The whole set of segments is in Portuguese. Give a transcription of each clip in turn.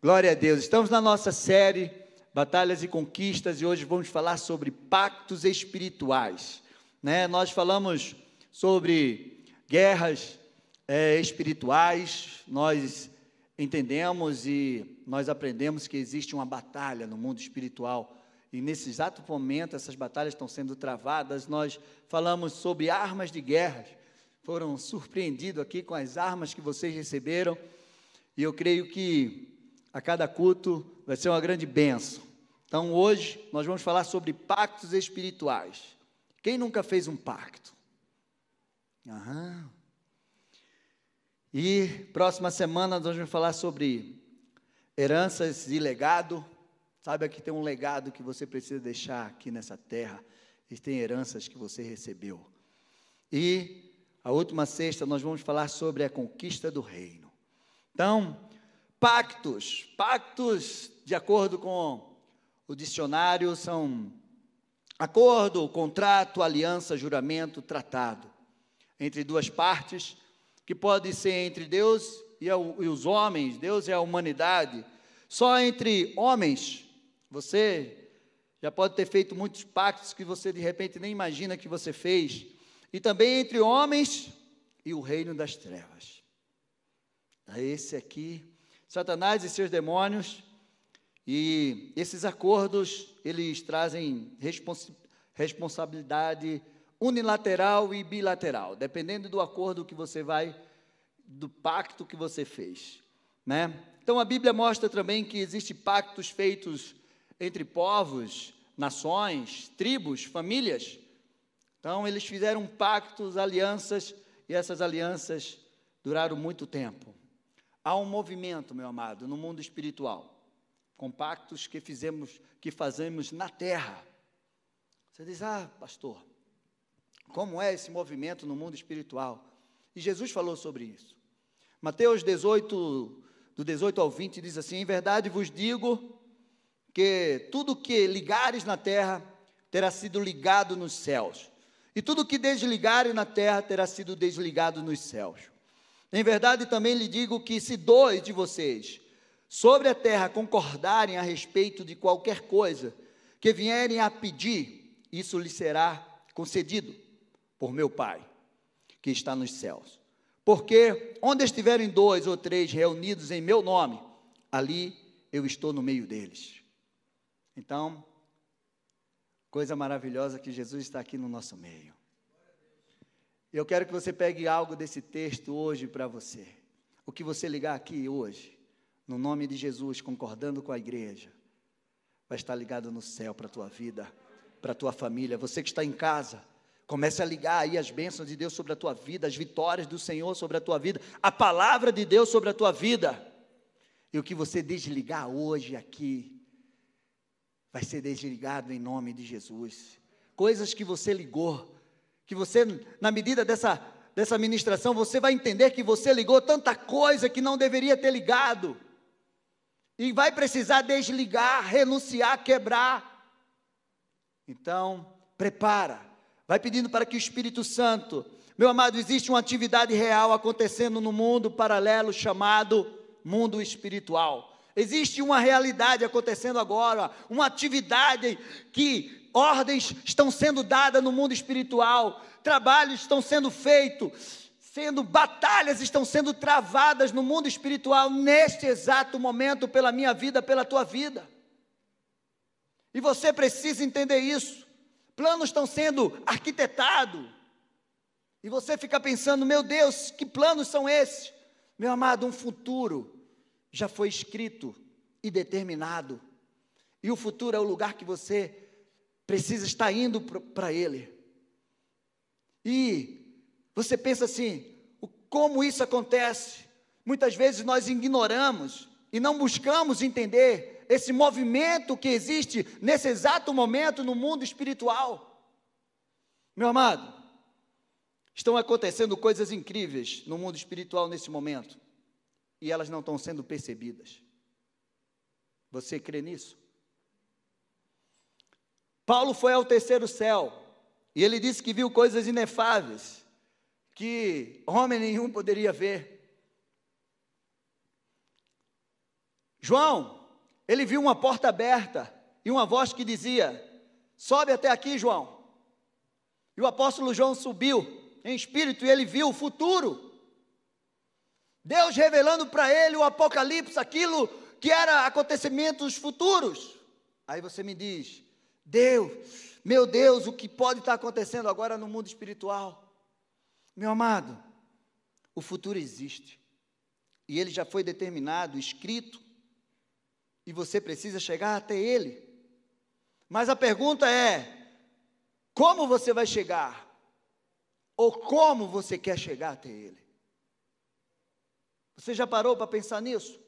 Glória a Deus. Estamos na nossa série Batalhas e Conquistas e hoje vamos falar sobre pactos espirituais. Né? Nós falamos sobre guerras é, espirituais, nós entendemos e nós aprendemos que existe uma batalha no mundo espiritual e nesse exato momento essas batalhas estão sendo travadas. Nós falamos sobre armas de guerra, foram surpreendidos aqui com as armas que vocês receberam e eu creio que a cada culto vai ser uma grande benção. Então hoje nós vamos falar sobre pactos espirituais. Quem nunca fez um pacto? Aham. E próxima semana nós vamos falar sobre heranças e legado. Saiba que tem um legado que você precisa deixar aqui nessa terra. E tem heranças que você recebeu. E a última sexta nós vamos falar sobre a conquista do reino. Então, pactos. Pactos, de acordo com o dicionário, são acordo, contrato, aliança, juramento, tratado entre duas partes, que pode ser entre Deus e, os homens, Deus e a humanidade. Só entre homens, você já pode ter feito muitos pactos que você de repente nem imagina que você fez, e também entre homens e o reino das trevas esse aqui, Satanás e seus demônios, e esses acordos, eles trazem respons responsabilidade unilateral e bilateral, dependendo do acordo que você vai, do pacto que você fez, né? Então a Bíblia mostra também que existem pactos feitos entre povos, nações, tribos, famílias. Então eles fizeram pactos, alianças, e essas alianças duraram muito tempo. Há um movimento, meu amado, no mundo espiritual, com pactos que fizemos, que fazemos na terra. Você diz: "Ah, pastor, como é esse movimento no mundo espiritual?" E Jesus falou sobre isso. Mateus 18, do 18 ao 20 diz assim: "Em verdade vos digo que tudo que ligares na terra terá sido ligado nos céus, e tudo que desligares na terra terá sido desligado nos céus." Em verdade, também lhe digo que se dois de vocês sobre a terra concordarem a respeito de qualquer coisa que vierem a pedir, isso lhe será concedido por meu Pai, que está nos céus. Porque onde estiverem dois ou três reunidos em meu nome, ali eu estou no meio deles. Então, coisa maravilhosa que Jesus está aqui no nosso meio. Eu quero que você pegue algo desse texto hoje para você. O que você ligar aqui hoje, no nome de Jesus, concordando com a igreja, vai estar ligado no céu para a tua vida, para a tua família. Você que está em casa, comece a ligar aí as bênçãos de Deus sobre a tua vida, as vitórias do Senhor sobre a tua vida, a palavra de Deus sobre a tua vida. E o que você desligar hoje aqui, vai ser desligado em nome de Jesus. Coisas que você ligou, que você, na medida dessa, dessa ministração, você vai entender que você ligou tanta coisa que não deveria ter ligado. E vai precisar desligar, renunciar, quebrar. Então, prepara. Vai pedindo para que o Espírito Santo, meu amado, existe uma atividade real acontecendo no mundo paralelo chamado mundo espiritual. Existe uma realidade acontecendo agora, uma atividade que ordens estão sendo dadas no mundo espiritual, trabalhos estão sendo feitos, sendo batalhas estão sendo travadas no mundo espiritual neste exato momento pela minha vida, pela tua vida. E você precisa entender isso. Planos estão sendo arquitetados. E você fica pensando, meu Deus, que planos são esses? Meu amado, um futuro já foi escrito e determinado. E o futuro é o lugar que você precisa estar indo para Ele. E você pensa assim: como isso acontece? Muitas vezes nós ignoramos e não buscamos entender esse movimento que existe nesse exato momento no mundo espiritual. Meu amado, estão acontecendo coisas incríveis no mundo espiritual nesse momento e elas não estão sendo percebidas. Você crê nisso? Paulo foi ao terceiro céu e ele disse que viu coisas inefáveis que homem nenhum poderia ver. João, ele viu uma porta aberta e uma voz que dizia: Sobe até aqui, João. E o apóstolo João subiu em espírito e ele viu o futuro. Deus revelando para ele o Apocalipse, aquilo que era acontecimentos futuros. Aí você me diz: Deus, meu Deus, o que pode estar acontecendo agora no mundo espiritual? Meu amado, o futuro existe. E ele já foi determinado, escrito. E você precisa chegar até ele. Mas a pergunta é: como você vai chegar? Ou como você quer chegar até ele? Você já parou para pensar nisso?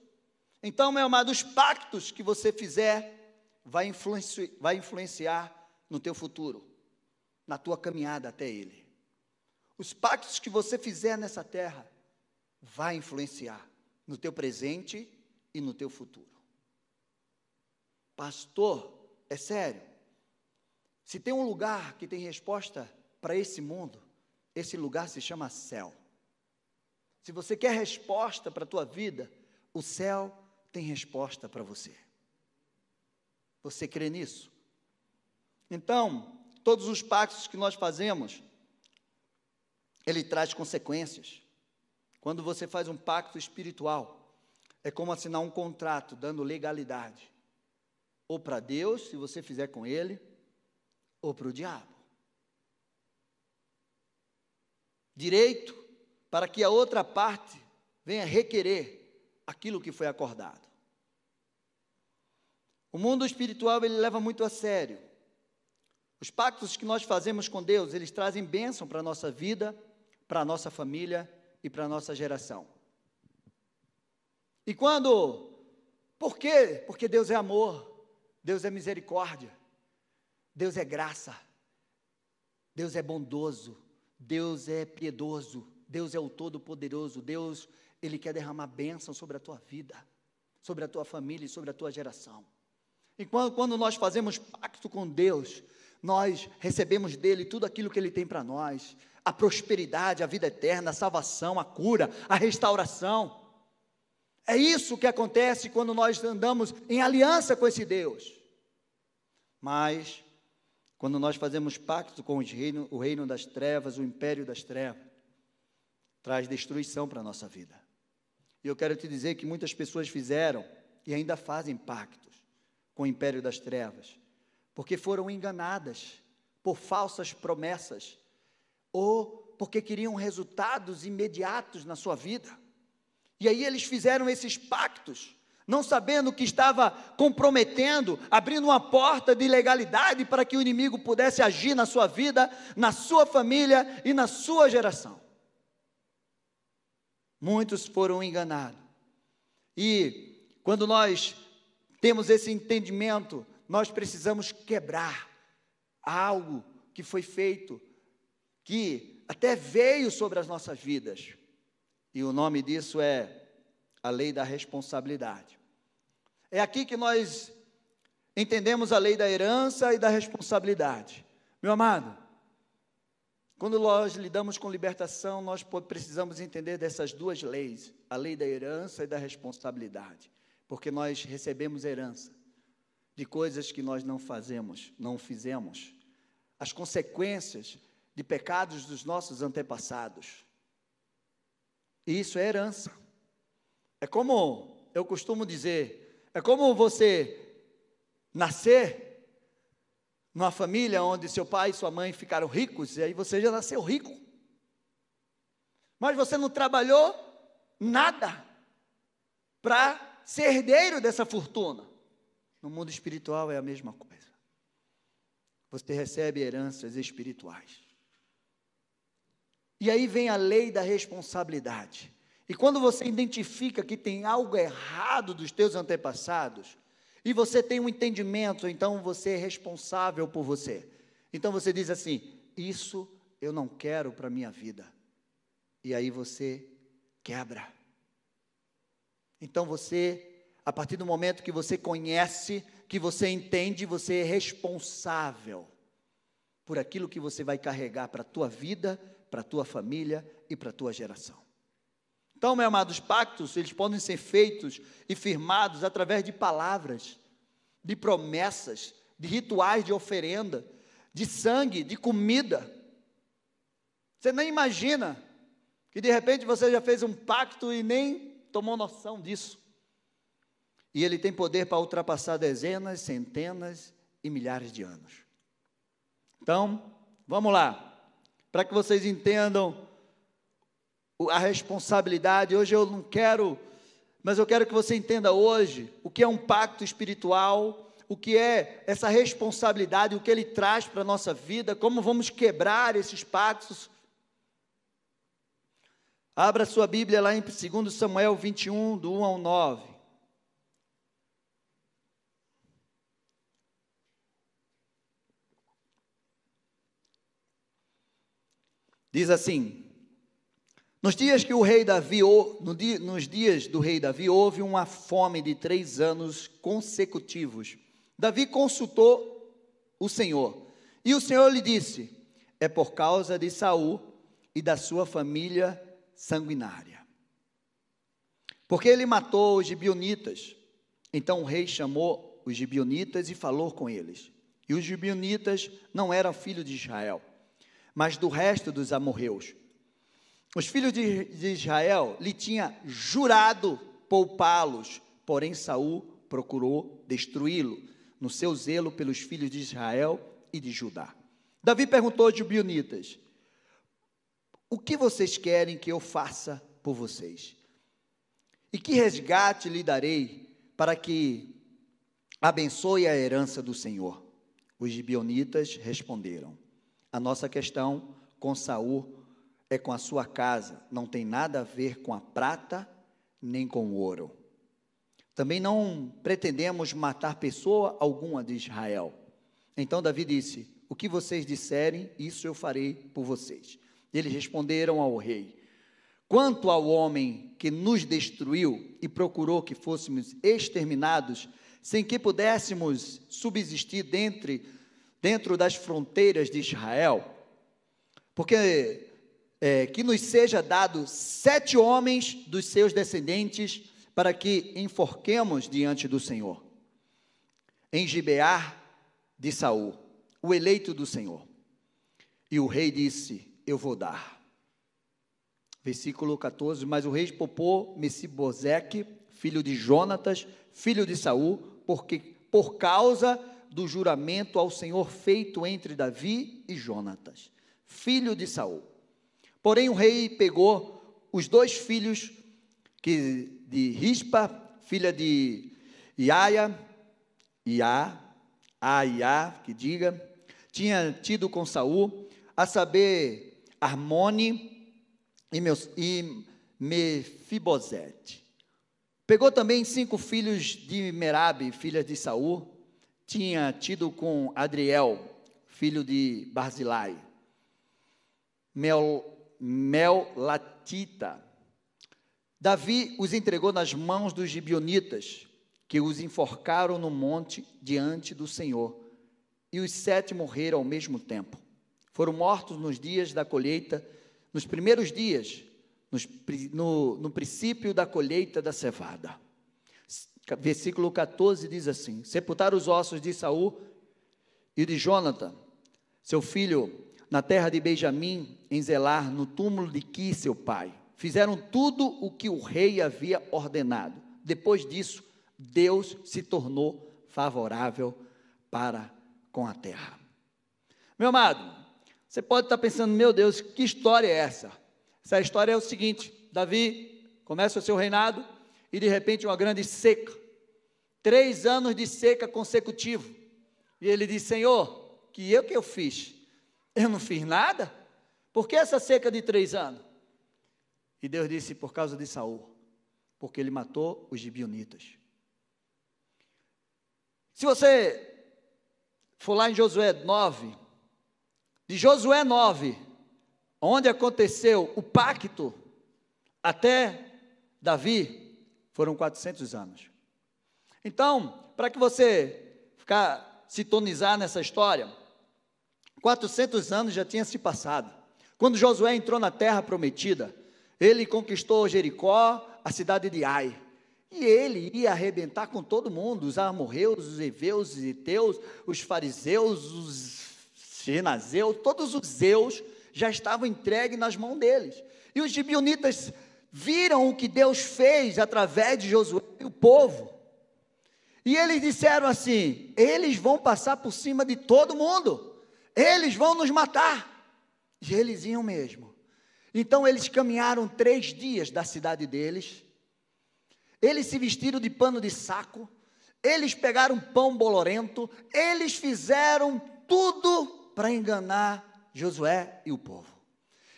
Então, meu amado, os pactos que você fizer vai, influenci vai influenciar no teu futuro, na tua caminhada até Ele. Os pactos que você fizer nessa terra vai influenciar no teu presente e no teu futuro. Pastor, é sério. Se tem um lugar que tem resposta para esse mundo, esse lugar se chama céu. Se você quer resposta para a tua vida, o céu tem resposta para você. Você crê nisso? Então, todos os pactos que nós fazemos, ele traz consequências. Quando você faz um pacto espiritual, é como assinar um contrato dando legalidade, ou para Deus, se você fizer com ele, ou para o diabo. Direito para que a outra parte venha requerer aquilo que foi acordado. O mundo espiritual ele leva muito a sério. Os pactos que nós fazemos com Deus, eles trazem bênção para a nossa vida, para a nossa família e para a nossa geração. E quando? Por quê? Porque Deus é amor, Deus é misericórdia, Deus é graça, Deus é bondoso, Deus é piedoso, Deus é o Todo-Poderoso, Deus, Ele quer derramar bênção sobre a tua vida, sobre a tua família e sobre a tua geração. E quando, quando nós fazemos pacto com Deus, nós recebemos dele tudo aquilo que ele tem para nós: a prosperidade, a vida eterna, a salvação, a cura, a restauração. É isso que acontece quando nós andamos em aliança com esse Deus. Mas, quando nós fazemos pacto com reino, o reino das trevas, o império das trevas, traz destruição para a nossa vida. E eu quero te dizer que muitas pessoas fizeram e ainda fazem pactos com o império das trevas, porque foram enganadas por falsas promessas ou porque queriam resultados imediatos na sua vida. E aí eles fizeram esses pactos, não sabendo que estava comprometendo, abrindo uma porta de ilegalidade para que o inimigo pudesse agir na sua vida, na sua família e na sua geração. Muitos foram enganados. E quando nós temos esse entendimento, nós precisamos quebrar algo que foi feito, que até veio sobre as nossas vidas. E o nome disso é a lei da responsabilidade. É aqui que nós entendemos a lei da herança e da responsabilidade. Meu amado, quando nós lidamos com libertação, nós precisamos entender dessas duas leis, a lei da herança e da responsabilidade, porque nós recebemos herança de coisas que nós não fazemos, não fizemos, as consequências de pecados dos nossos antepassados. E isso é herança. É como eu costumo dizer, é como você nascer numa família onde seu pai e sua mãe ficaram ricos, e aí você já nasceu rico. Mas você não trabalhou nada para ser herdeiro dessa fortuna. No mundo espiritual é a mesma coisa. Você recebe heranças espirituais. E aí vem a lei da responsabilidade. E quando você identifica que tem algo errado dos teus antepassados, e você tem um entendimento, então você é responsável por você. Então você diz assim: Isso eu não quero para a minha vida. E aí você quebra. Então você, a partir do momento que você conhece, que você entende, você é responsável por aquilo que você vai carregar para a tua vida, para a tua família e para a tua geração. Então, meus amados, pactos, eles podem ser feitos e firmados através de palavras, de promessas, de rituais de oferenda, de sangue, de comida. Você nem imagina que de repente você já fez um pacto e nem tomou noção disso. E ele tem poder para ultrapassar dezenas, centenas e milhares de anos. Então, vamos lá. Para que vocês entendam a responsabilidade, hoje eu não quero, mas eu quero que você entenda hoje o que é um pacto espiritual, o que é essa responsabilidade, o que ele traz para a nossa vida, como vamos quebrar esses pactos. Abra sua Bíblia lá em 2 Samuel 21, do 1 ao 9. Diz assim: Nos dias que o rei Davi, nos dias do rei Davi, houve uma fome de três anos consecutivos. Davi consultou o Senhor, e o Senhor lhe disse: É por causa de Saul e da sua família sanguinária. Porque ele matou os gibionitas. Então o rei chamou os gibionitas e falou com eles. E os gibionitas não eram filhos de Israel mas do resto dos amorreus. Os filhos de, Israel lhe tinha jurado poupá-los, porém Saul procurou destruí-lo no seu zelo pelos filhos de Israel e de Judá. Davi perguntou aos gibionitas: O que vocês querem que eu faça por vocês? E que resgate lhe darei para que abençoe a herança do Senhor? Os gibionitas responderam: a nossa questão com Saul é com a sua casa, não tem nada a ver com a prata nem com o ouro. Também não pretendemos matar pessoa alguma de Israel. Então Davi disse: O que vocês disserem, isso eu farei por vocês. Eles responderam ao rei: Quanto ao homem que nos destruiu e procurou que fôssemos exterminados, sem que pudéssemos subsistir dentre dentro das fronteiras de Israel, porque é, que nos seja dado sete homens dos seus descendentes para que enforquemos diante do Senhor. Em Gibear de Saul, o eleito do Senhor. E o rei disse: Eu vou dar. Versículo 14: Mas o rei popou Messibozeque, filho de Jonatas, filho de Saul, porque por causa do juramento ao Senhor feito entre Davi e Jonatas, filho de Saul. Porém o rei pegou os dois filhos que de Rispa, filha de Iaia, Ia, Aia, que diga, tinha tido com Saul, a saber, Armone e, meus, e Mefibosete. Pegou também cinco filhos de Merabe, filha de Saul, tinha tido com Adriel, filho de Barzilai, Mel, Melatita. Davi os entregou nas mãos dos gibionitas, que os enforcaram no monte diante do Senhor. E os sete morreram ao mesmo tempo. Foram mortos nos dias da colheita, nos primeiros dias, nos, no, no princípio da colheita da cevada versículo 14 diz assim: Sepultaram os ossos de Saul e de Jonathan, seu filho, na terra de Benjamim, em Zelar, no túmulo de Qui, seu pai. Fizeram tudo o que o rei havia ordenado. Depois disso, Deus se tornou favorável para com a terra. Meu amado, você pode estar pensando, meu Deus, que história é essa? Essa história é o seguinte: Davi começa o seu reinado e de repente uma grande seca. Três anos de seca consecutivo. E ele diz: Senhor, que eu que eu fiz? Eu não fiz nada? Por que essa seca de três anos? E Deus disse: por causa de Saul, porque ele matou os gibionitas. Se você for lá em Josué 9, de Josué 9, onde aconteceu o pacto, até Davi, foram 400 anos. Então, para que você ficar sintonizar nessa história, 400 anos já tinha se passado. Quando Josué entrou na terra prometida, Ele conquistou Jericó, a cidade de Ai. E ele ia arrebentar com todo mundo, os amorreus, os heveus, os eteus, os fariseus, os genazeus, todos os zeus já estavam entregues nas mãos deles. E os gibionitas viram o que Deus fez através de Josué e o povo. E eles disseram assim: eles vão passar por cima de todo mundo, eles vão nos matar. E eles iam mesmo. Então eles caminharam três dias da cidade deles, eles se vestiram de pano de saco, eles pegaram pão bolorento, eles fizeram tudo para enganar Josué e o povo.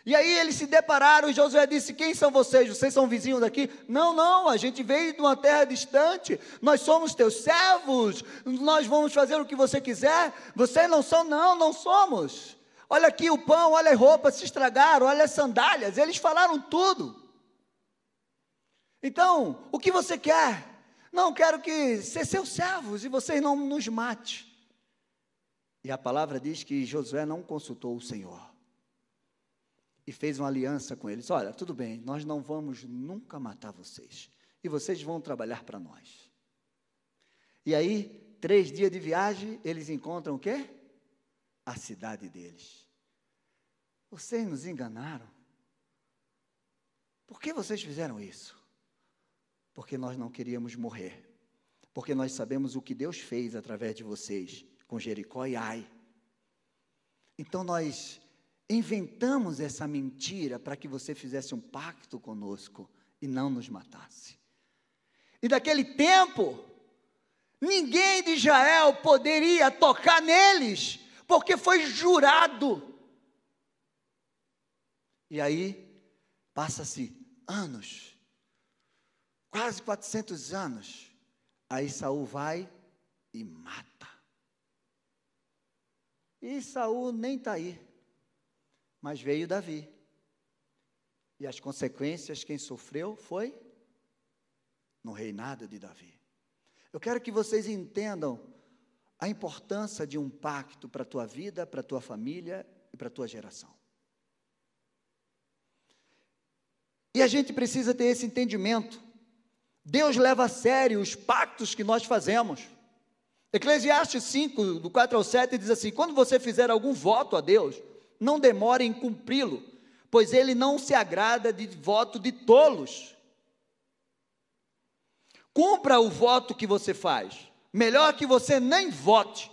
E aí eles se depararam e Josué disse: Quem são vocês? Vocês são vizinhos daqui? Não, não, a gente veio de uma terra distante, nós somos teus servos, nós vamos fazer o que você quiser. Vocês não são? Não, não somos. Olha aqui o pão, olha as roupas se estragaram, olha as sandálias, eles falaram tudo. Então, o que você quer? Não, quero que ser seus servos e vocês não nos mate. E a palavra diz que Josué não consultou o Senhor e fez uma aliança com eles: Olha, tudo bem, nós não vamos nunca matar vocês, e vocês vão trabalhar para nós. E aí, três dias de viagem, eles encontram o quê? A cidade deles. Vocês nos enganaram. Por que vocês fizeram isso? Porque nós não queríamos morrer. Porque nós sabemos o que Deus fez através de vocês com Jericó e Ai. Então nós inventamos essa mentira para que você fizesse um pacto conosco e não nos matasse. E daquele tempo, ninguém de Israel poderia tocar neles, porque foi jurado. E aí, passa-se anos, quase 400 anos, aí Saul vai e mata. E Saul nem está aí. Mas veio Davi. E as consequências, quem sofreu foi no reinado de Davi. Eu quero que vocês entendam a importância de um pacto para a tua vida, para a tua família e para a tua geração. E a gente precisa ter esse entendimento. Deus leva a sério os pactos que nós fazemos. Eclesiastes 5, do 4 ao 7, diz assim: quando você fizer algum voto a Deus, não demore em cumpri-lo, pois ele não se agrada de voto de tolos. Cumpra o voto que você faz. Melhor que você nem vote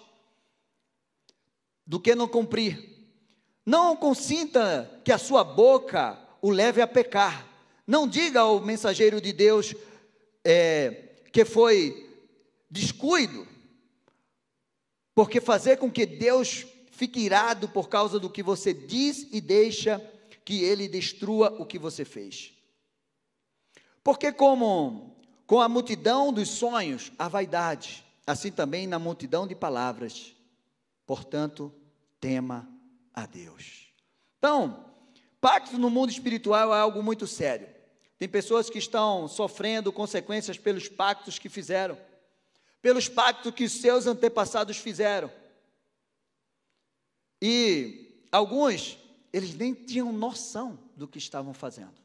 do que não cumprir. Não consinta que a sua boca o leve a pecar. Não diga ao mensageiro de Deus é, que foi descuido, porque fazer com que Deus fique irado por causa do que você diz e deixa que ele destrua o que você fez. Porque como com a multidão dos sonhos, a vaidade, assim também na multidão de palavras. Portanto, tema a Deus. Então, pacto no mundo espiritual é algo muito sério. Tem pessoas que estão sofrendo consequências pelos pactos que fizeram, pelos pactos que seus antepassados fizeram. E alguns, eles nem tinham noção do que estavam fazendo.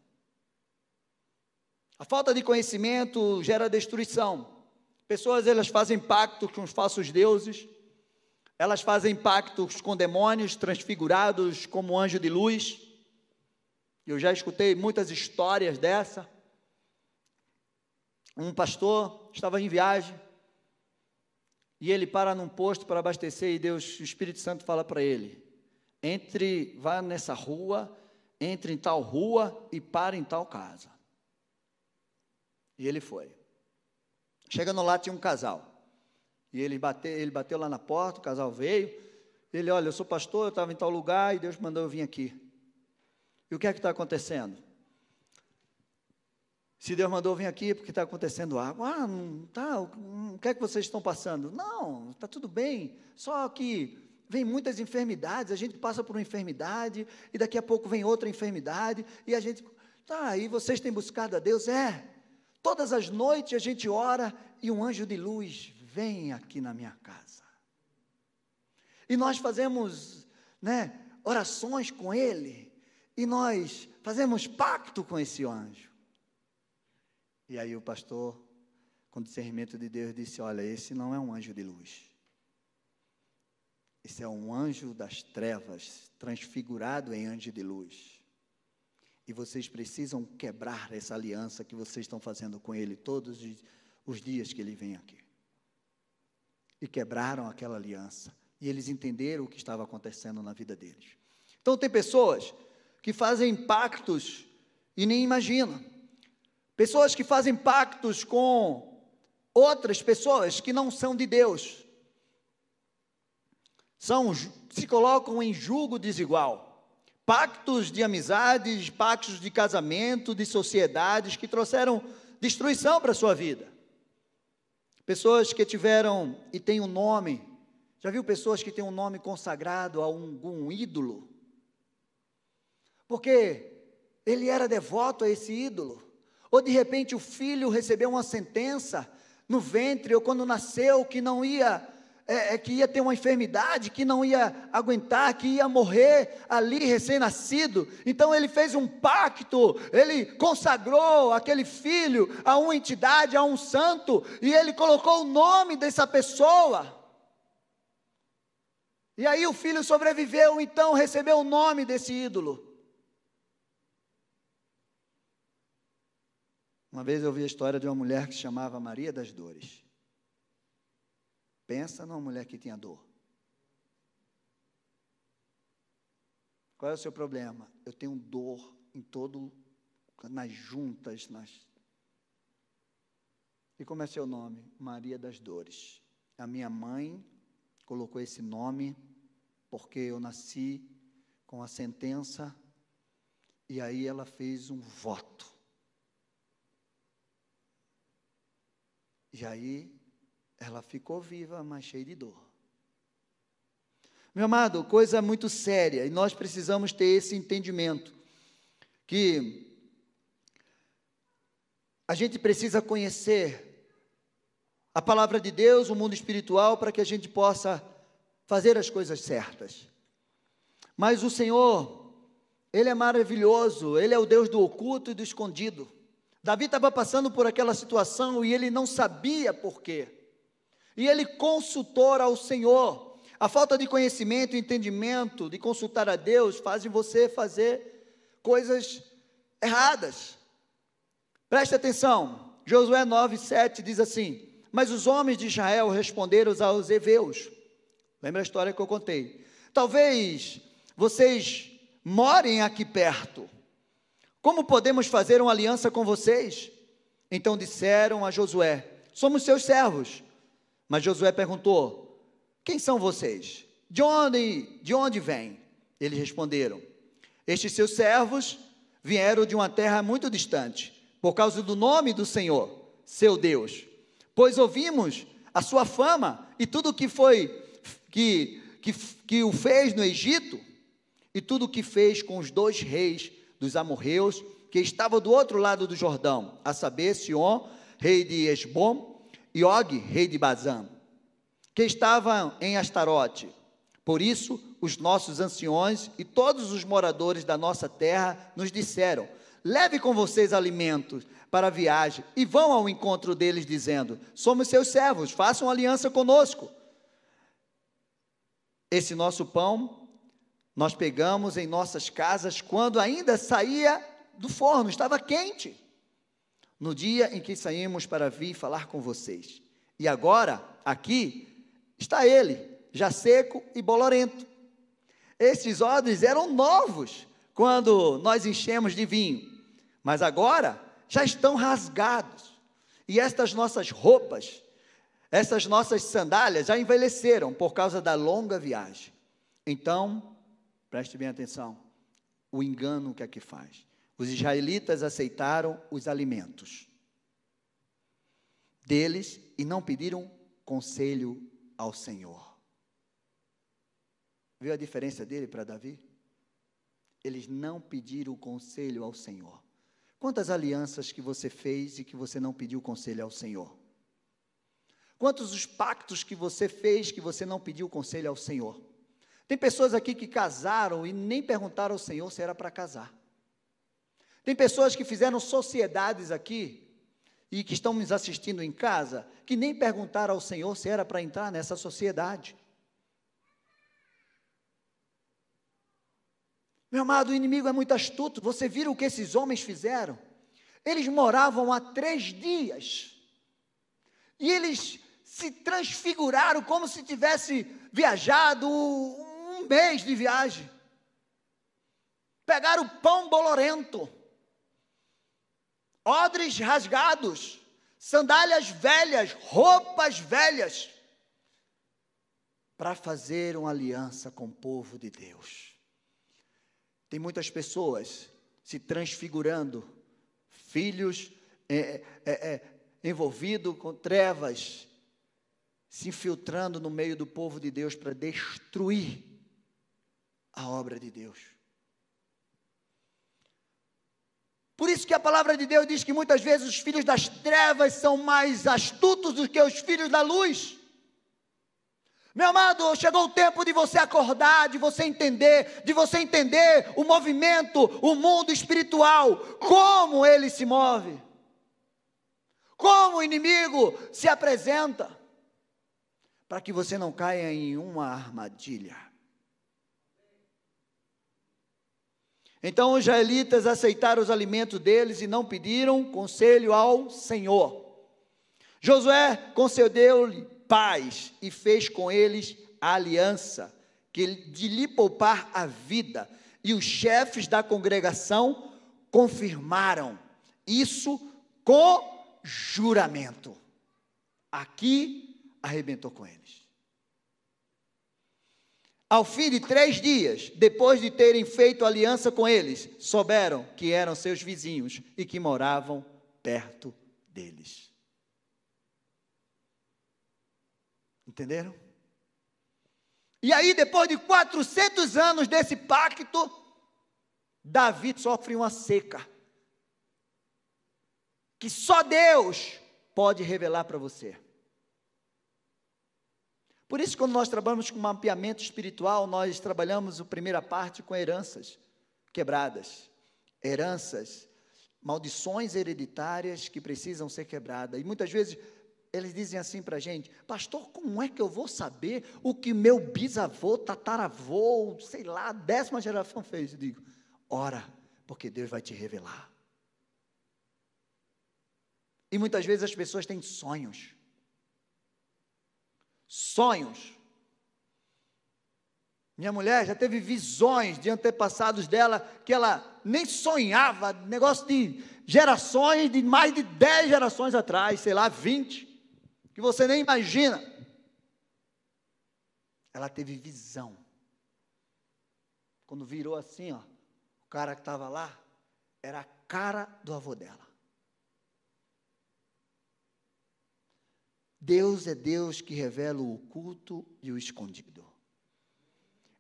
A falta de conhecimento gera destruição. Pessoas, elas fazem pactos com os falsos deuses, elas fazem pactos com demônios transfigurados como anjo de luz. Eu já escutei muitas histórias dessa. Um pastor estava em viagem, e ele para num posto para abastecer e Deus, o Espírito Santo fala para ele: entre, vá nessa rua, entre em tal rua e para em tal casa. E ele foi. Chegando lá tinha um casal. E ele bateu, ele bateu lá na porta, o casal veio. Ele, olha, eu sou pastor, eu estava em tal lugar e Deus mandou eu vir aqui. E o que é que está acontecendo? Se Deus mandou vir aqui, porque está acontecendo água. Ah, não está. O que é que vocês estão passando? Não, está tudo bem. Só que vem muitas enfermidades, a gente passa por uma enfermidade, e daqui a pouco vem outra enfermidade, e a gente. Tá, e vocês têm buscado a Deus? É. Todas as noites a gente ora e um anjo de luz vem aqui na minha casa. E nós fazemos, né, orações com ele. e nós fazemos pacto com esse anjo. E aí o pastor, com discernimento de Deus, disse: Olha, esse não é um anjo de luz. Esse é um anjo das trevas, transfigurado em anjo de luz. E vocês precisam quebrar essa aliança que vocês estão fazendo com ele todos os dias que ele vem aqui. E quebraram aquela aliança. E eles entenderam o que estava acontecendo na vida deles. Então, tem pessoas que fazem pactos e nem imaginam. Pessoas que fazem pactos com outras pessoas que não são de Deus. São, se colocam em julgo desigual. Pactos de amizades, pactos de casamento, de sociedades que trouxeram destruição para a sua vida. Pessoas que tiveram e têm um nome. Já viu pessoas que têm um nome consagrado a algum ídolo? porque ele era devoto a esse ídolo. Ou de repente o filho recebeu uma sentença no ventre, ou quando nasceu, que não ia, é, é, que ia ter uma enfermidade, que não ia aguentar, que ia morrer ali recém-nascido. Então ele fez um pacto, ele consagrou aquele filho a uma entidade, a um santo, e ele colocou o nome dessa pessoa. E aí o filho sobreviveu, então recebeu o nome desse ídolo. Uma vez eu vi a história de uma mulher que se chamava Maria das Dores. Pensa numa mulher que tinha dor. Qual é o seu problema? Eu tenho dor em todo, nas juntas, nas. E como é seu nome? Maria das Dores. A minha mãe colocou esse nome porque eu nasci com a sentença e aí ela fez um voto. E aí ela ficou viva, mas cheia de dor. Meu amado, coisa muito séria, e nós precisamos ter esse entendimento que a gente precisa conhecer a palavra de Deus, o mundo espiritual, para que a gente possa fazer as coisas certas. Mas o Senhor, Ele é maravilhoso, Ele é o Deus do oculto e do escondido. Davi estava passando por aquela situação e ele não sabia por quê. E ele consultou ao Senhor. A falta de conhecimento e entendimento de consultar a Deus fazem você fazer coisas erradas. Preste atenção. Josué 9, 7 diz assim: Mas os homens de Israel responderam aos heveus. Lembra a história que eu contei? Talvez vocês morem aqui perto. Como podemos fazer uma aliança com vocês? Então disseram a Josué: Somos seus servos. Mas Josué perguntou: Quem são vocês? De onde, de onde vêm? Eles responderam: Estes seus servos vieram de uma terra muito distante, por causa do nome do Senhor, seu Deus. Pois ouvimos a sua fama e tudo que foi que, que, que o fez no Egito e tudo o que fez com os dois reis dos amorreus, que estavam do outro lado do Jordão, a saber, Sion, rei de Esbom, e Og, rei de Bazã, que estavam em Astarote. Por isso, os nossos anciões e todos os moradores da nossa terra nos disseram: Leve com vocês alimentos para a viagem e vão ao encontro deles, dizendo: Somos seus servos, façam aliança conosco. Esse nosso pão nós pegamos em nossas casas quando ainda saía do forno, estava quente. No dia em que saímos para vir falar com vocês. E agora, aqui, está ele, já seco e bolorento. Estes odres eram novos quando nós enchemos de vinho, mas agora já estão rasgados. E estas nossas roupas, essas nossas sandálias já envelheceram por causa da longa viagem. Então, Preste bem atenção. O engano que aqui faz. Os israelitas aceitaram os alimentos deles e não pediram conselho ao Senhor. Viu a diferença dele para Davi? Eles não pediram conselho ao Senhor. Quantas alianças que você fez e que você não pediu conselho ao Senhor? Quantos os pactos que você fez que você não pediu conselho ao Senhor? Tem pessoas aqui que casaram e nem perguntaram ao Senhor se era para casar. Tem pessoas que fizeram sociedades aqui e que estão nos assistindo em casa que nem perguntaram ao Senhor se era para entrar nessa sociedade. Meu amado, o inimigo é muito astuto. Você viu o que esses homens fizeram? Eles moravam há três dias. E eles se transfiguraram como se tivesse viajado um mês de viagem. Pegaram pão bolorento, odres rasgados, sandálias velhas, roupas velhas, para fazer uma aliança com o povo de Deus. Tem muitas pessoas se transfigurando, filhos é, é, é, envolvidos com trevas, se infiltrando no meio do povo de Deus para destruir a obra de Deus. Por isso que a palavra de Deus diz que muitas vezes os filhos das trevas são mais astutos do que os filhos da luz. Meu amado, chegou o tempo de você acordar, de você entender, de você entender o movimento, o mundo espiritual, como ele se move, como o inimigo se apresenta, para que você não caia em uma armadilha. Então os israelitas aceitaram os alimentos deles e não pediram conselho ao Senhor. Josué concedeu-lhe paz e fez com eles a aliança, que de lhe poupar a vida. E os chefes da congregação confirmaram isso com juramento. Aqui arrebentou com eles. Ao fim de três dias, depois de terem feito aliança com eles, souberam que eram seus vizinhos e que moravam perto deles. Entenderam? E aí, depois de 400 anos desse pacto, Davi sofre uma seca. Que só Deus pode revelar para você. Por isso, quando nós trabalhamos com mapeamento espiritual, nós trabalhamos a primeira parte com heranças quebradas. Heranças, maldições hereditárias que precisam ser quebradas. E muitas vezes eles dizem assim para a gente, pastor, como é que eu vou saber o que meu bisavô, tataravô, sei lá, décima geração fez? Eu digo, ora, porque Deus vai te revelar. E muitas vezes as pessoas têm sonhos. Sonhos. Minha mulher já teve visões de antepassados dela que ela nem sonhava, negócio de gerações, de mais de 10 gerações atrás, sei lá, 20 que você nem imagina. Ela teve visão. Quando virou assim, ó, o cara que estava lá era a cara do avô dela. Deus é Deus que revela o oculto e o escondido.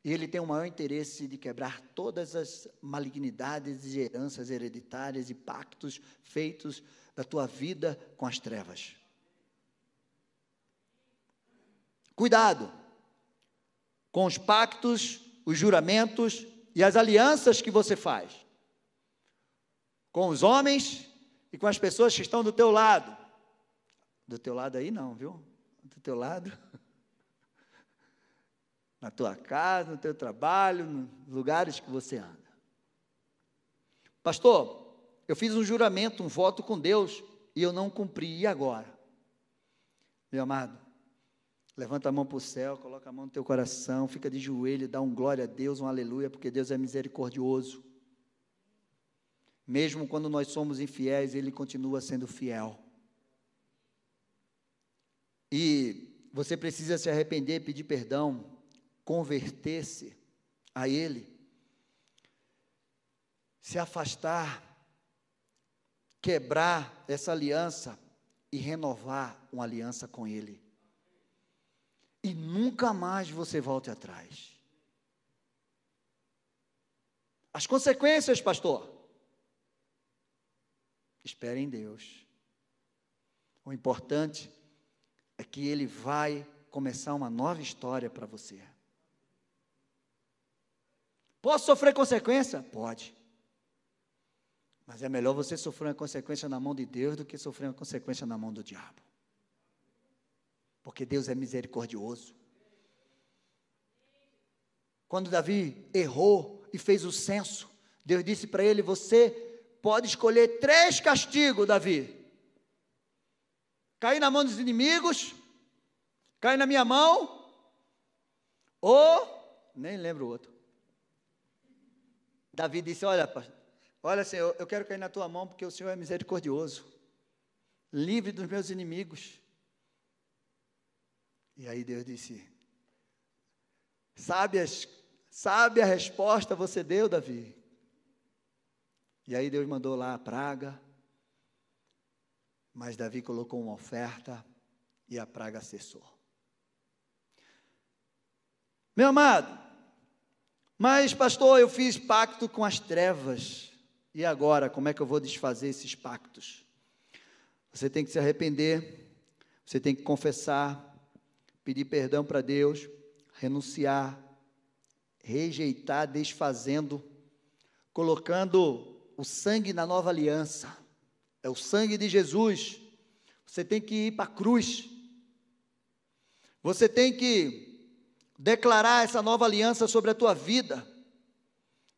E Ele tem o maior interesse de quebrar todas as malignidades e heranças hereditárias e pactos feitos da tua vida com as trevas. Cuidado com os pactos, os juramentos e as alianças que você faz com os homens e com as pessoas que estão do teu lado. Do teu lado aí não, viu? Do teu lado. Na tua casa, no teu trabalho, nos lugares que você anda. Pastor, eu fiz um juramento, um voto com Deus e eu não cumpri. E agora? Meu amado, Levanta a mão para o céu, coloca a mão no teu coração, fica de joelho, dá um glória a Deus, um aleluia, porque Deus é misericordioso. Mesmo quando nós somos infiéis, Ele continua sendo fiel. E você precisa se arrepender, pedir perdão, converter-se a Ele, se afastar, quebrar essa aliança e renovar uma aliança com Ele e nunca mais você volte atrás. As consequências, pastor. Espere em Deus. O importante é que Ele vai começar uma nova história para você. Posso sofrer consequência? Pode. Mas é melhor você sofrer uma consequência na mão de Deus do que sofrer uma consequência na mão do diabo. Porque Deus é misericordioso. Quando Davi errou e fez o censo, Deus disse para ele: Você pode escolher três castigos, Davi: cair na mão dos inimigos, cair na minha mão, ou, nem lembro o outro. Davi disse: Olha, olha, Senhor, eu quero cair na tua mão porque o Senhor é misericordioso, livre dos meus inimigos. E aí Deus disse: Sabe, as, sabe a resposta você deu, Davi? E aí Deus mandou lá a praga, mas Davi colocou uma oferta e a praga cessou. Meu amado, mas pastor, eu fiz pacto com as trevas, e agora, como é que eu vou desfazer esses pactos? Você tem que se arrepender, você tem que confessar, pedir perdão para Deus, renunciar, rejeitar, desfazendo, colocando o sangue na nova aliança. É o sangue de Jesus. Você tem que ir para a cruz. Você tem que declarar essa nova aliança sobre a tua vida.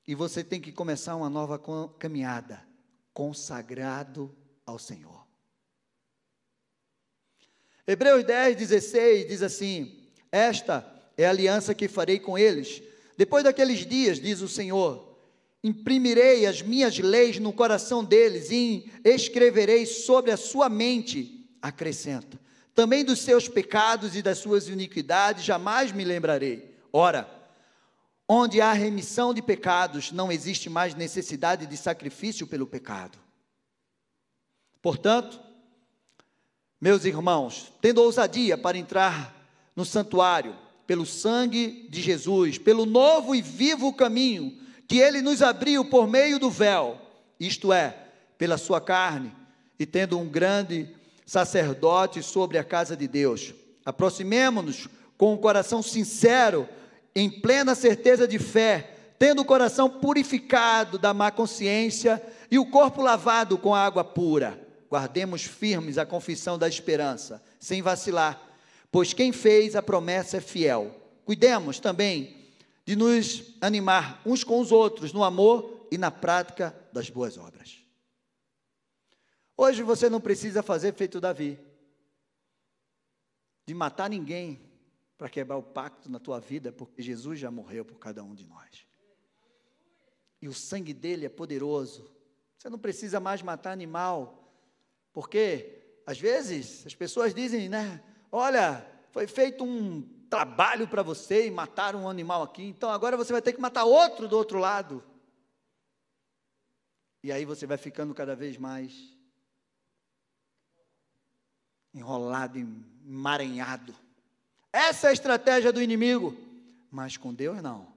E você tem que começar uma nova caminhada, consagrado ao Senhor. Hebreus 10, 16 diz assim: Esta é a aliança que farei com eles. Depois daqueles dias, diz o Senhor, imprimirei as minhas leis no coração deles e escreverei sobre a sua mente, acrescenta. Também dos seus pecados e das suas iniquidades jamais me lembrarei. Ora, onde há remissão de pecados, não existe mais necessidade de sacrifício pelo pecado. Portanto, meus irmãos, tendo ousadia para entrar no santuário, pelo sangue de Jesus, pelo novo e vivo caminho que ele nos abriu por meio do véu, isto é, pela sua carne, e tendo um grande sacerdote sobre a casa de Deus. Aproximemo-nos com um coração sincero, em plena certeza de fé, tendo o coração purificado da má consciência e o corpo lavado com água pura guardemos firmes a confissão da esperança, sem vacilar, pois quem fez a promessa é fiel. Cuidemos também de nos animar uns com os outros no amor e na prática das boas obras. Hoje você não precisa fazer feito Davi, de matar ninguém para quebrar o pacto na tua vida, porque Jesus já morreu por cada um de nós. E o sangue dele é poderoso. Você não precisa mais matar animal porque, às vezes, as pessoas dizem, né? Olha, foi feito um trabalho para você e mataram um animal aqui, então agora você vai ter que matar outro do outro lado. E aí você vai ficando cada vez mais enrolado, emaranhado. Essa é a estratégia do inimigo. Mas com Deus não.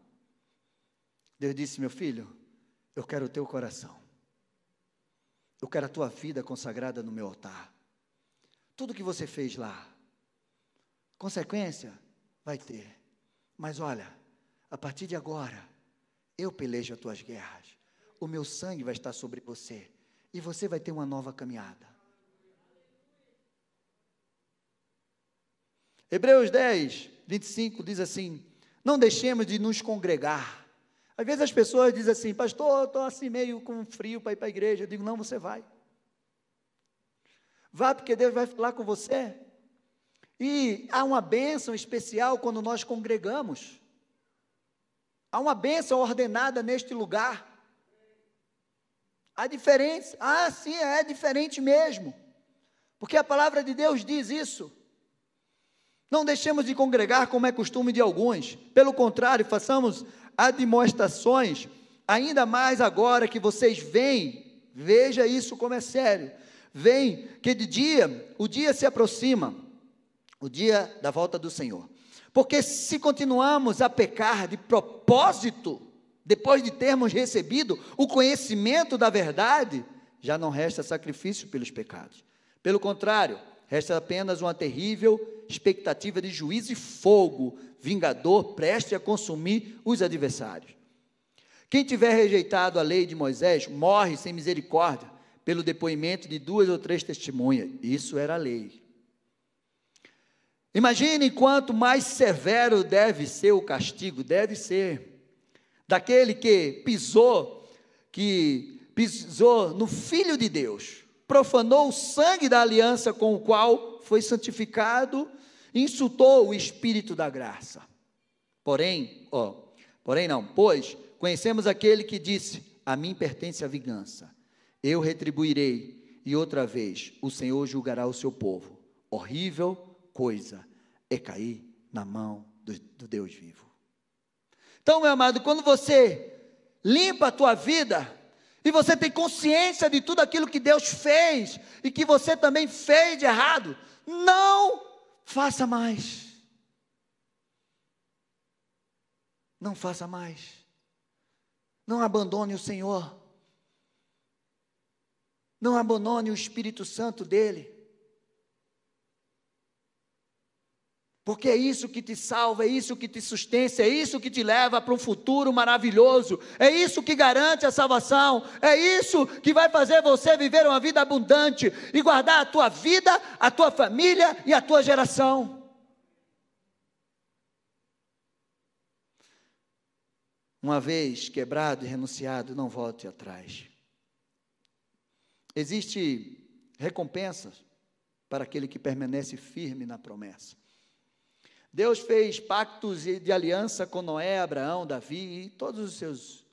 Deus disse: Meu filho, eu quero o teu coração. Eu quero a tua vida consagrada no meu altar. Tudo que você fez lá, consequência vai ter. Mas olha, a partir de agora, eu pelejo as tuas guerras. O meu sangue vai estar sobre você. E você vai ter uma nova caminhada. Hebreus 10, 25 diz assim: Não deixemos de nos congregar às vezes as pessoas dizem assim, pastor, estou assim meio com frio para ir para a igreja. Eu digo, não, você vai. Vá porque Deus vai falar com você. E há uma bênção especial quando nós congregamos. Há uma bênção ordenada neste lugar. Há diferença. Ah, sim, é diferente mesmo. Porque a palavra de Deus diz isso. Não deixemos de congregar como é costume de alguns. Pelo contrário, façamos admoestações, ainda mais agora que vocês veem, veja isso como é sério. Vem que de dia, o dia se aproxima, o dia da volta do Senhor. Porque se continuamos a pecar de propósito, depois de termos recebido o conhecimento da verdade, já não resta sacrifício pelos pecados. Pelo contrário, resta apenas uma terrível expectativa de juízo e fogo vingador, preste a consumir os adversários. Quem tiver rejeitado a lei de Moisés morre sem misericórdia, pelo depoimento de duas ou três testemunhas. Isso era a lei. Imagine quanto mais severo deve ser o castigo, deve ser daquele que pisou, que pisou no Filho de Deus, profanou o sangue da aliança com o qual foi santificado, insultou o Espírito da graça. Porém, ó, porém não, pois conhecemos aquele que disse: A mim pertence a vingança, eu retribuirei, e outra vez o Senhor julgará o seu povo. Horrível coisa é cair na mão do, do Deus vivo. Então, meu amado, quando você limpa a tua vida, e você tem consciência de tudo aquilo que Deus fez e que você também fez de errado, não faça mais. Não faça mais. Não abandone o Senhor. Não abandone o Espírito Santo dele. Porque é isso que te salva, é isso que te sustenta, é isso que te leva para um futuro maravilhoso, é isso que garante a salvação, é isso que vai fazer você viver uma vida abundante e guardar a tua vida, a tua família e a tua geração. Uma vez quebrado e renunciado, não volte atrás. Existe recompensas para aquele que permanece firme na promessa. Deus fez pactos de aliança com Noé, Abraão, Davi e todos os seus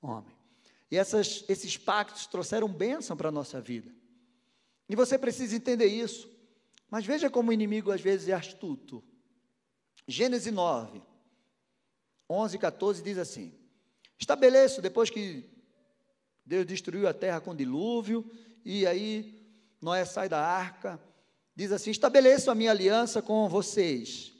homens. E essas, esses pactos trouxeram bênção para a nossa vida. E você precisa entender isso. Mas veja como o inimigo às vezes é astuto. Gênesis 9, 11 e 14 diz assim: Estabeleço, depois que Deus destruiu a terra com dilúvio, e aí Noé sai da arca, diz assim: Estabeleço a minha aliança com vocês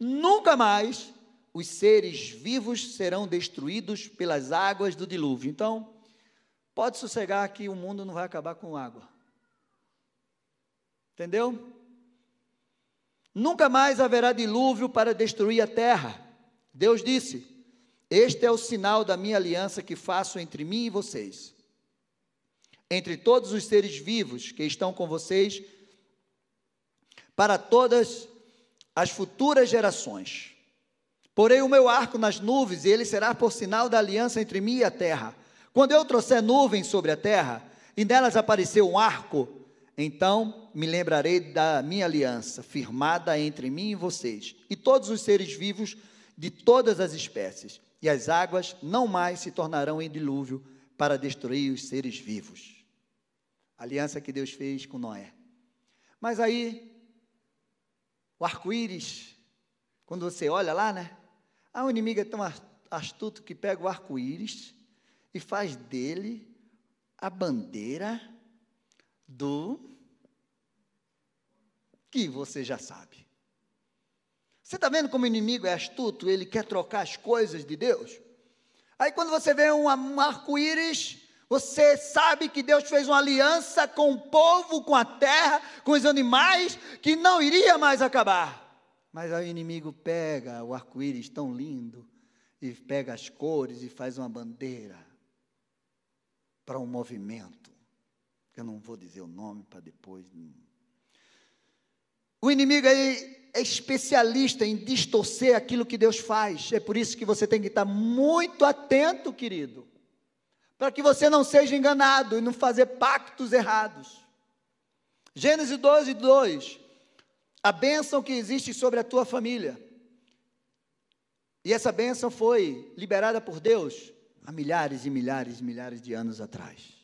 Nunca mais os seres vivos serão destruídos pelas águas do dilúvio. Então, pode sossegar que o mundo não vai acabar com água. Entendeu? Nunca mais haverá dilúvio para destruir a terra. Deus disse: Este é o sinal da minha aliança que faço entre mim e vocês. Entre todos os seres vivos que estão com vocês, para todas as futuras gerações. Porei o meu arco nas nuvens, e ele será por sinal da aliança entre mim e a terra. Quando eu trouxer nuvens sobre a terra, e nelas apareceu um arco, então me lembrarei da minha aliança, firmada entre mim e vocês, e todos os seres vivos de todas as espécies, e as águas não mais se tornarão em dilúvio para destruir os seres vivos. aliança que Deus fez com Noé. Mas aí o arco-íris, quando você olha lá, né? Ah, o inimigo é tão astuto que pega o arco-íris e faz dele a bandeira do que você já sabe. Você está vendo como o inimigo é astuto? Ele quer trocar as coisas de Deus. Aí quando você vê um, um arco-íris, você sabe que Deus fez uma aliança com o povo, com a terra, com os animais, que não iria mais acabar. Mas aí o inimigo pega o arco-íris tão lindo, e pega as cores e faz uma bandeira para um movimento. Eu não vou dizer o nome para depois. O inimigo aí é especialista em distorcer aquilo que Deus faz. É por isso que você tem que estar muito atento, querido para que você não seja enganado e não fazer pactos errados. Gênesis 12, 2. A bênção que existe sobre a tua família. E essa bênção foi liberada por Deus há milhares e milhares e milhares de anos atrás.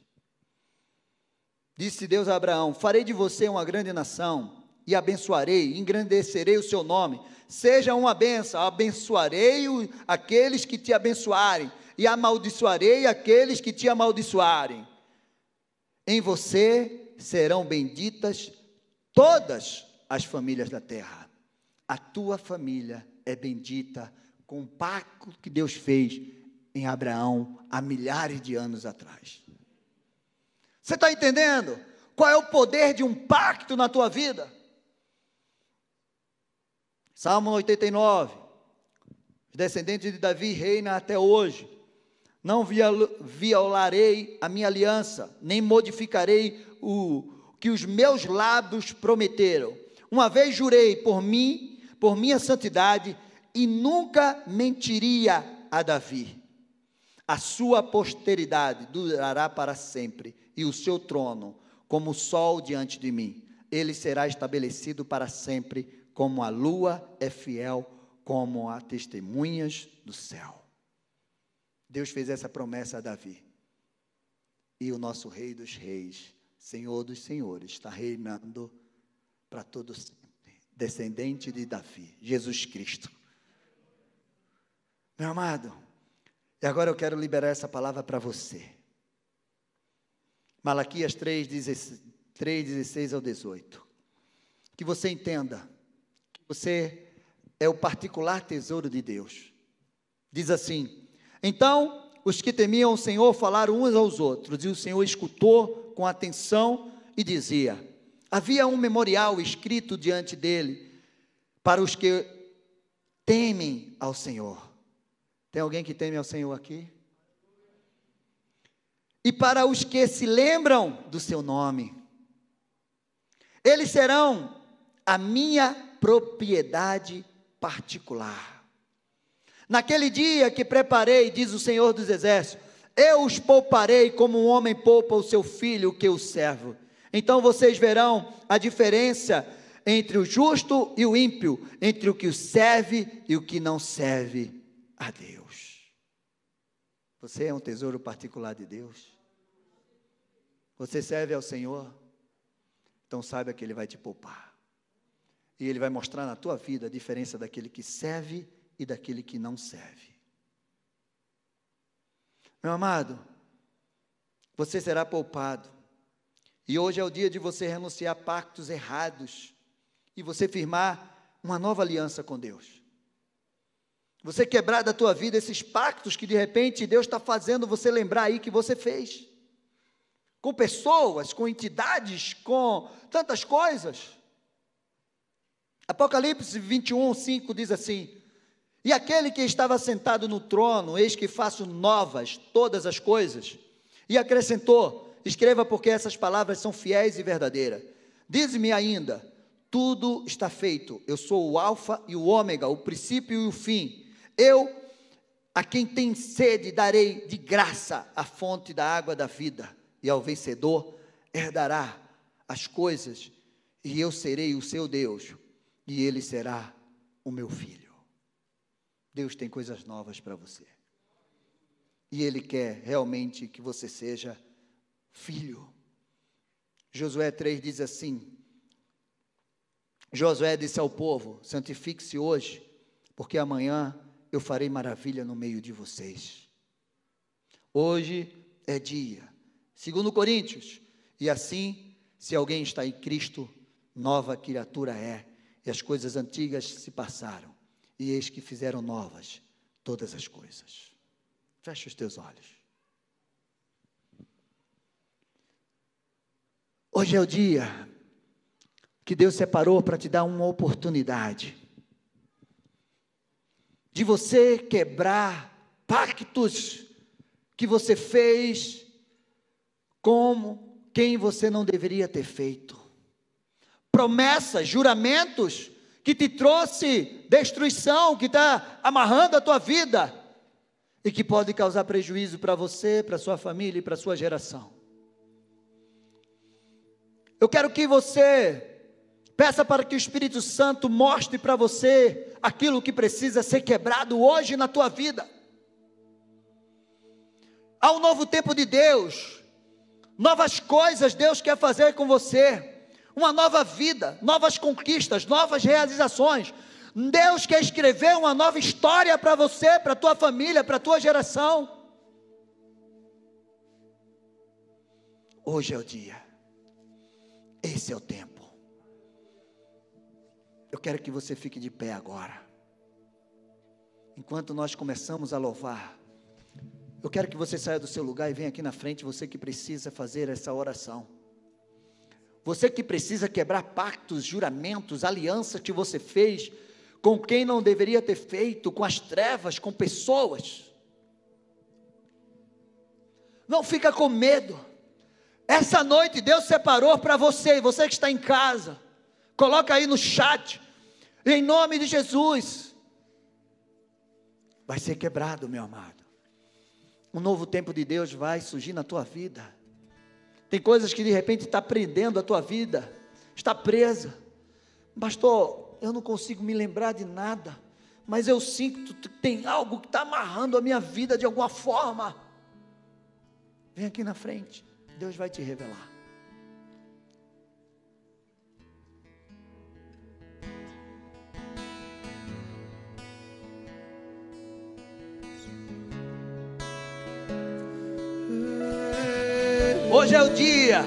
Disse Deus a Abraão: Farei de você uma grande nação, e abençoarei, engrandecerei o seu nome. Seja uma bênção, abençoarei aqueles que te abençoarem, e amaldiçoarei aqueles que te amaldiçoarem. Em você serão benditas todas as famílias da terra. A tua família é bendita com o pacto que Deus fez em Abraão há milhares de anos atrás. Você está entendendo? Qual é o poder de um pacto na tua vida? Salmo 89. Os descendentes de Davi reinam até hoje. Não violarei a minha aliança, nem modificarei o que os meus lábios prometeram. Uma vez jurei por mim, por minha santidade, e nunca mentiria a Davi. A sua posteridade durará para sempre, e o seu trono como o sol diante de mim. Ele será estabelecido para sempre, como a lua é fiel, como a testemunhas do céu. Deus fez essa promessa a Davi. E o nosso Rei dos Reis, Senhor dos Senhores, está reinando para todos sempre, descendente de Davi, Jesus Cristo. Meu amado, e agora eu quero liberar essa palavra para você. Malaquias 3, 16 ao 18. Que você entenda que você é o particular tesouro de Deus. Diz assim: então, os que temiam o Senhor falaram uns aos outros, e o Senhor escutou com atenção e dizia: Havia um memorial escrito diante dele para os que temem ao Senhor. Tem alguém que teme ao Senhor aqui? E para os que se lembram do seu nome, eles serão a minha propriedade particular. Naquele dia que preparei, diz o Senhor dos Exércitos, eu os pouparei como um homem poupa o seu filho que o servo. Então vocês verão a diferença entre o justo e o ímpio, entre o que o serve e o que não serve a Deus. Você é um tesouro particular de Deus? Você serve ao Senhor? Então saiba que Ele vai te poupar. E Ele vai mostrar na tua vida a diferença daquele que serve e daquele que não serve. Meu amado, você será poupado. E hoje é o dia de você renunciar a pactos errados e você firmar uma nova aliança com Deus. Você quebrar da tua vida esses pactos que de repente Deus está fazendo você lembrar aí que você fez. Com pessoas, com entidades, com tantas coisas. Apocalipse 21, 5 diz assim: e aquele que estava sentado no trono, eis que faço novas todas as coisas. E acrescentou: Escreva, porque essas palavras são fiéis e verdadeiras. Diz-me ainda: Tudo está feito. Eu sou o Alfa e o Ômega, o princípio e o fim. Eu, a quem tem sede, darei de graça a fonte da água da vida. E ao vencedor herdará as coisas, e eu serei o seu Deus, e ele será o meu filho. Deus tem coisas novas para você. E Ele quer realmente que você seja filho. Josué 3 diz assim: Josué disse ao povo: santifique-se hoje, porque amanhã eu farei maravilha no meio de vocês. Hoje é dia. Segundo Coríntios, e assim, se alguém está em Cristo, nova criatura é, e as coisas antigas se passaram e eis que fizeram novas todas as coisas. Feche os teus olhos. Hoje é o dia que Deus separou para te dar uma oportunidade de você quebrar pactos que você fez como quem você não deveria ter feito. Promessas, juramentos que te trouxe destruição, que está amarrando a tua vida e que pode causar prejuízo para você, para sua família e para sua geração. Eu quero que você peça para que o Espírito Santo mostre para você aquilo que precisa ser quebrado hoje na tua vida. Há um novo tempo de Deus, novas coisas Deus quer fazer com você uma nova vida, novas conquistas, novas realizações. Deus quer escrever uma nova história para você, para tua família, para tua geração. Hoje é o dia. Esse é o tempo. Eu quero que você fique de pé agora. Enquanto nós começamos a louvar, eu quero que você saia do seu lugar e venha aqui na frente, você que precisa fazer essa oração. Você que precisa quebrar pactos, juramentos, alianças que você fez com quem não deveria ter feito, com as trevas, com pessoas. Não fica com medo. Essa noite Deus separou para você, você que está em casa. Coloca aí no chat. Em nome de Jesus. Vai ser quebrado, meu amado. Um novo tempo de Deus vai surgir na tua vida. Tem coisas que de repente está prendendo a tua vida, está presa. Pastor, eu não consigo me lembrar de nada, mas eu sinto que tem algo que está amarrando a minha vida de alguma forma. Vem aqui na frente, Deus vai te revelar. É o dia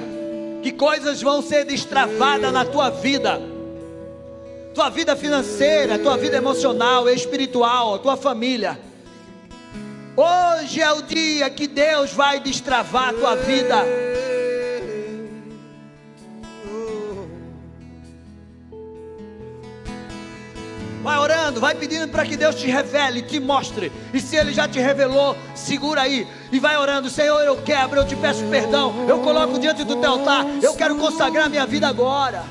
que coisas vão ser destravadas na tua vida. Tua vida financeira, tua vida emocional, espiritual, tua família. Hoje é o dia que Deus vai destravar a tua vida. Orando, vai pedindo para que Deus te revele, te mostre. E se Ele já te revelou, segura aí e vai orando: Senhor, eu quebro, eu te peço perdão. Eu coloco diante do teu altar. Eu quero consagrar minha vida agora.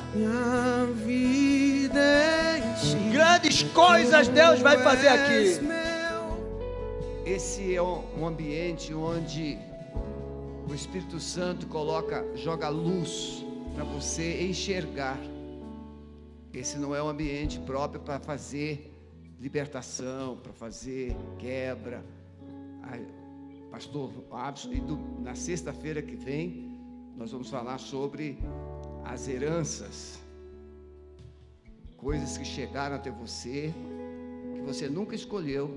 Grandes coisas Deus vai fazer aqui. Esse é um ambiente onde o Espírito Santo coloca, joga luz para você enxergar. Esse não é um ambiente próprio para fazer libertação, para fazer quebra. Pastor Abson, e do, na sexta-feira que vem, nós vamos falar sobre as heranças, coisas que chegaram até você, que você nunca escolheu,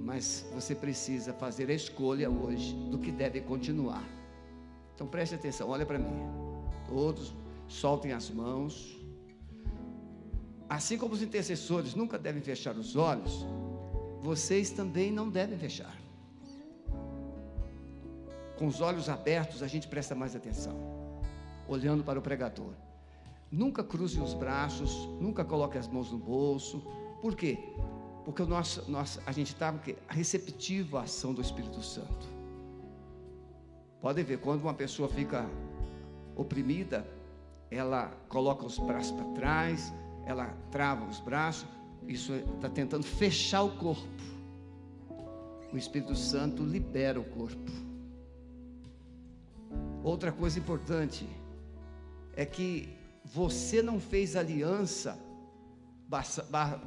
mas você precisa fazer a escolha hoje do que deve continuar. Então preste atenção, olha para mim. Todos soltem as mãos. Assim como os intercessores nunca devem fechar os olhos, vocês também não devem fechar. Com os olhos abertos, a gente presta mais atenção, olhando para o pregador. Nunca cruze os braços, nunca coloque as mãos no bolso. Por quê? Porque o nosso, nosso, a gente está receptivo à ação do Espírito Santo. Podem ver, quando uma pessoa fica oprimida, ela coloca os braços para trás, ela trava os braços, isso está tentando fechar o corpo. O Espírito Santo libera o corpo. Outra coisa importante é que você não fez aliança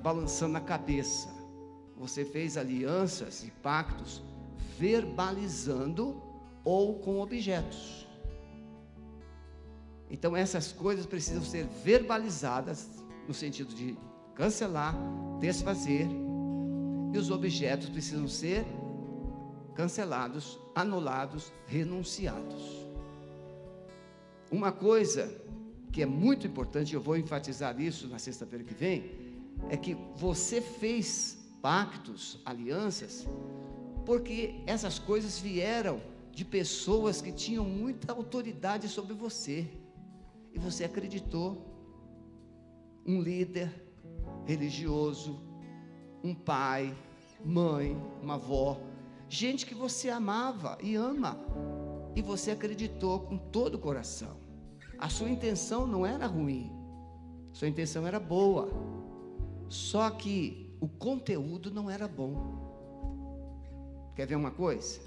balançando a cabeça. Você fez alianças e pactos verbalizando ou com objetos. Então essas coisas precisam ser verbalizadas no sentido de cancelar, desfazer, e os objetos precisam ser cancelados, anulados, renunciados. Uma coisa que é muito importante, eu vou enfatizar isso na sexta-feira que vem, é que você fez pactos, alianças, porque essas coisas vieram de pessoas que tinham muita autoridade sobre você, e você acreditou um líder religioso, um pai, mãe, uma avó, gente que você amava e ama, e você acreditou com todo o coração. A sua intenção não era ruim, sua intenção era boa, só que o conteúdo não era bom. Quer ver uma coisa?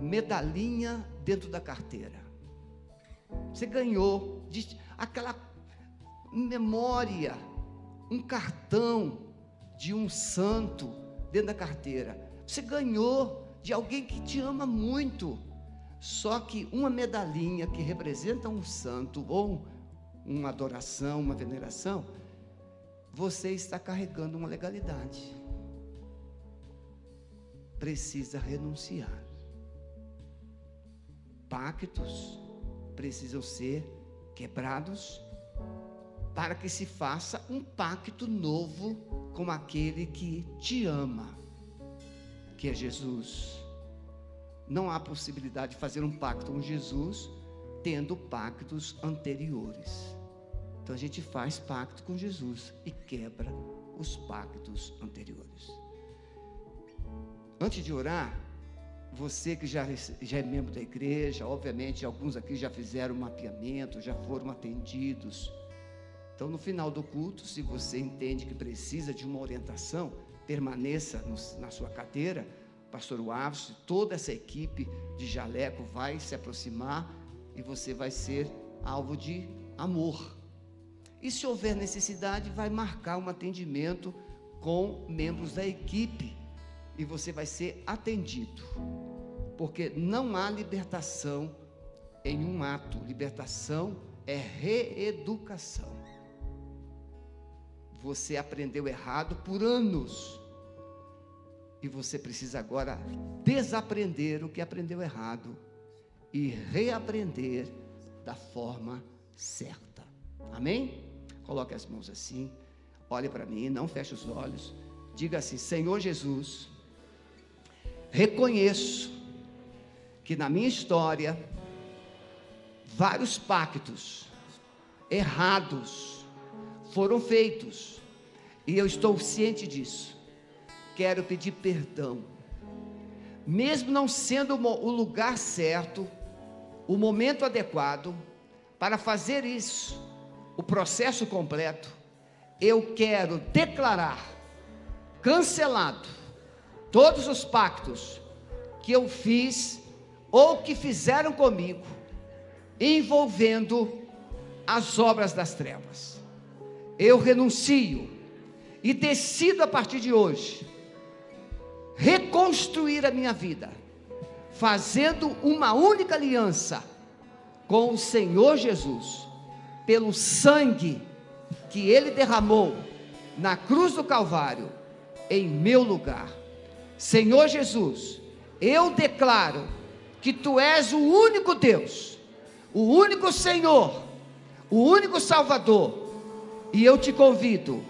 Medalhinha dentro da carteira. Você ganhou de, aquela memória, um cartão de um santo dentro da carteira. Você ganhou de alguém que te ama muito. Só que uma medalhinha que representa um santo ou uma adoração, uma veneração, você está carregando uma legalidade. Precisa renunciar. Pactos precisam ser quebrados para que se faça um pacto novo com aquele que te ama, que é Jesus. Não há possibilidade de fazer um pacto com Jesus tendo pactos anteriores. Então a gente faz pacto com Jesus e quebra os pactos anteriores. Antes de orar, você que já, já é membro da igreja, obviamente alguns aqui já fizeram mapeamento, já foram atendidos. Então, no final do culto, se você entende que precisa de uma orientação, permaneça no, na sua cadeira. Pastor Waves, toda essa equipe de jaleco vai se aproximar e você vai ser alvo de amor. E se houver necessidade, vai marcar um atendimento com membros da equipe e você vai ser atendido. Porque não há libertação em um ato, libertação é reeducação. Você aprendeu errado por anos. E você precisa agora desaprender o que aprendeu errado e reaprender da forma certa. Amém? Coloque as mãos assim. Olhe para mim, não feche os olhos. Diga assim: Senhor Jesus, reconheço que na minha história vários pactos errados foram feitos e eu estou ciente disso. Quero pedir perdão, mesmo não sendo o lugar certo, o momento adequado para fazer isso, o processo completo. Eu quero declarar cancelado todos os pactos que eu fiz ou que fizeram comigo, envolvendo as obras das trevas. Eu renuncio e decido a partir de hoje reconstruir a minha vida, fazendo uma única aliança com o Senhor Jesus, pelo sangue que Ele derramou na cruz do Calvário, em meu lugar. Senhor Jesus, eu declaro que tu és o único Deus, o único Senhor, o único Salvador, e eu te convido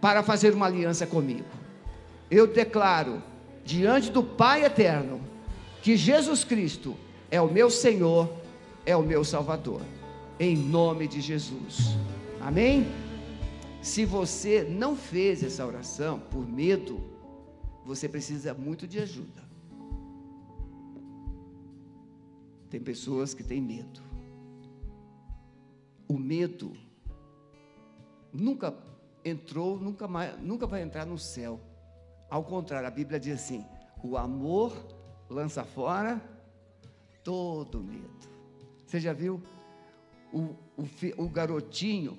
para fazer uma aliança comigo. Eu declaro diante do Pai eterno que Jesus Cristo é o meu Senhor, é o meu Salvador, em nome de Jesus. Amém? Se você não fez essa oração por medo, você precisa muito de ajuda. Tem pessoas que têm medo. O medo nunca entrou, nunca, mais, nunca vai entrar no céu. Ao contrário, a Bíblia diz assim: o amor lança fora todo medo. Você já viu? O, o, o garotinho,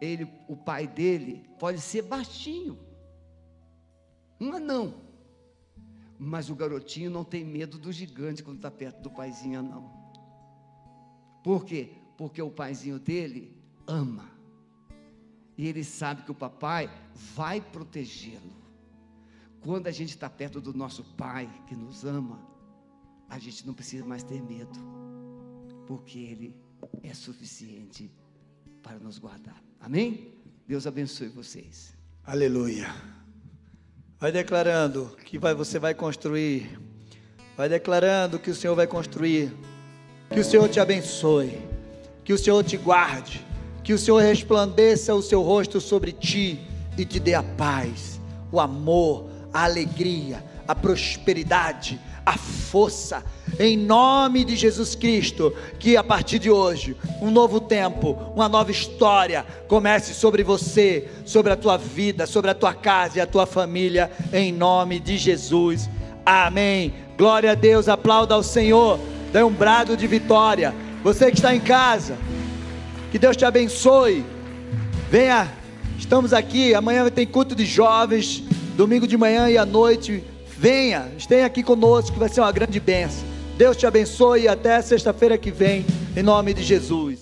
ele, o pai dele, pode ser baixinho, um anão. Mas o garotinho não tem medo do gigante quando está perto do paizinho não. Por quê? Porque o paizinho dele ama. E ele sabe que o papai vai protegê-lo. Quando a gente está perto do nosso pai que nos ama, a gente não precisa mais ter medo. Porque ele é suficiente para nos guardar. Amém? Deus abençoe vocês. Aleluia. Vai declarando que vai, você vai construir. Vai declarando que o Senhor vai construir. Que o Senhor te abençoe. Que o Senhor te guarde. Que o Senhor resplandeça o seu rosto sobre ti e te dê a paz, o amor, a alegria, a prosperidade, a força. Em nome de Jesus Cristo, que a partir de hoje, um novo tempo, uma nova história comece sobre você, sobre a tua vida, sobre a tua casa e a tua família, em nome de Jesus. Amém. Glória a Deus, aplauda ao Senhor, dê um brado de vitória. Você que está em casa, que Deus te abençoe. Venha, estamos aqui. Amanhã tem culto de jovens, domingo de manhã e à noite. Venha, esteja aqui conosco, que vai ser uma grande bênção. Deus te abençoe e até sexta-feira que vem, em nome de Jesus.